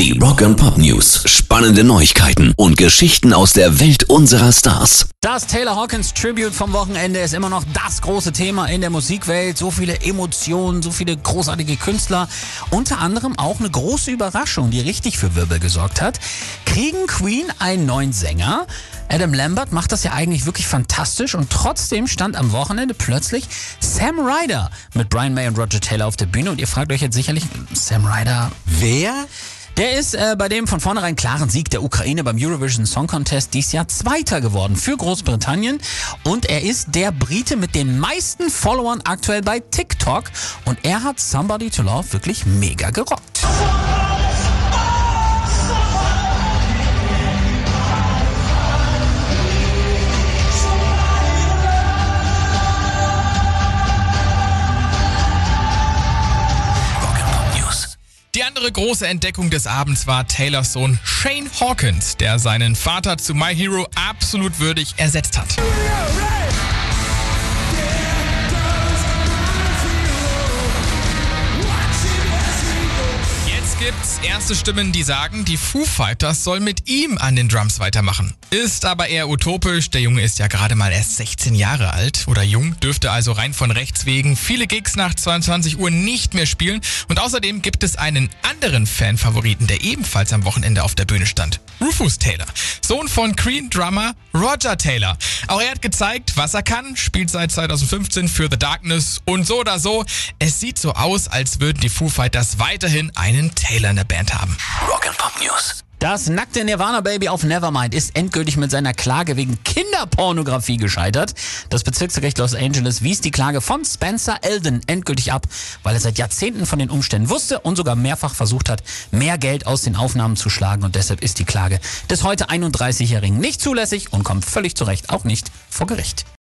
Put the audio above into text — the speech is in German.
Die Rock and Pop News. Spannende Neuigkeiten und Geschichten aus der Welt unserer Stars. Das Taylor Hawkins Tribute vom Wochenende ist immer noch das große Thema in der Musikwelt. So viele Emotionen, so viele großartige Künstler. Unter anderem auch eine große Überraschung, die richtig für Wirbel gesorgt hat. Kriegen Queen einen neuen Sänger? Adam Lambert macht das ja eigentlich wirklich fantastisch und trotzdem stand am Wochenende plötzlich Sam Ryder mit Brian May und Roger Taylor auf der Bühne und ihr fragt euch jetzt sicherlich, Sam Ryder, Wer? Der ist äh, bei dem von vornherein klaren Sieg der Ukraine beim Eurovision Song Contest dies Jahr Zweiter geworden für Großbritannien. Und er ist der Brite mit den meisten Followern aktuell bei TikTok. Und er hat Somebody to Love wirklich mega gerockt. Andere große Entdeckung des Abends war Taylors Sohn Shane Hawkins, der seinen Vater zu My Hero absolut würdig ersetzt hat. Gibt's erste Stimmen, die sagen, die Foo Fighters sollen mit ihm an den Drums weitermachen. Ist aber eher utopisch, der Junge ist ja gerade mal erst 16 Jahre alt oder jung, dürfte also rein von Rechts wegen viele Gigs nach 22 Uhr nicht mehr spielen und außerdem gibt es einen anderen Fanfavoriten, der ebenfalls am Wochenende auf der Bühne stand. Rufus Taylor, Sohn von Cream-Drummer Roger Taylor. Auch er hat gezeigt, was er kann, spielt seit 2015 für The Darkness und so oder so, es sieht so aus, als würden die Foo Fighters weiterhin einen Taylor in der Band haben. Rock and Pop News. Das nackte Nirvana-Baby auf Nevermind ist endgültig mit seiner Klage wegen Kinderpornografie gescheitert. Das Bezirksgericht Los Angeles wies die Klage von Spencer Eldon endgültig ab, weil er seit Jahrzehnten von den Umständen wusste und sogar mehrfach versucht hat, mehr Geld aus den Aufnahmen zu schlagen. Und deshalb ist die Klage des heute 31-Jährigen nicht zulässig und kommt völlig zu Recht auch nicht vor Gericht.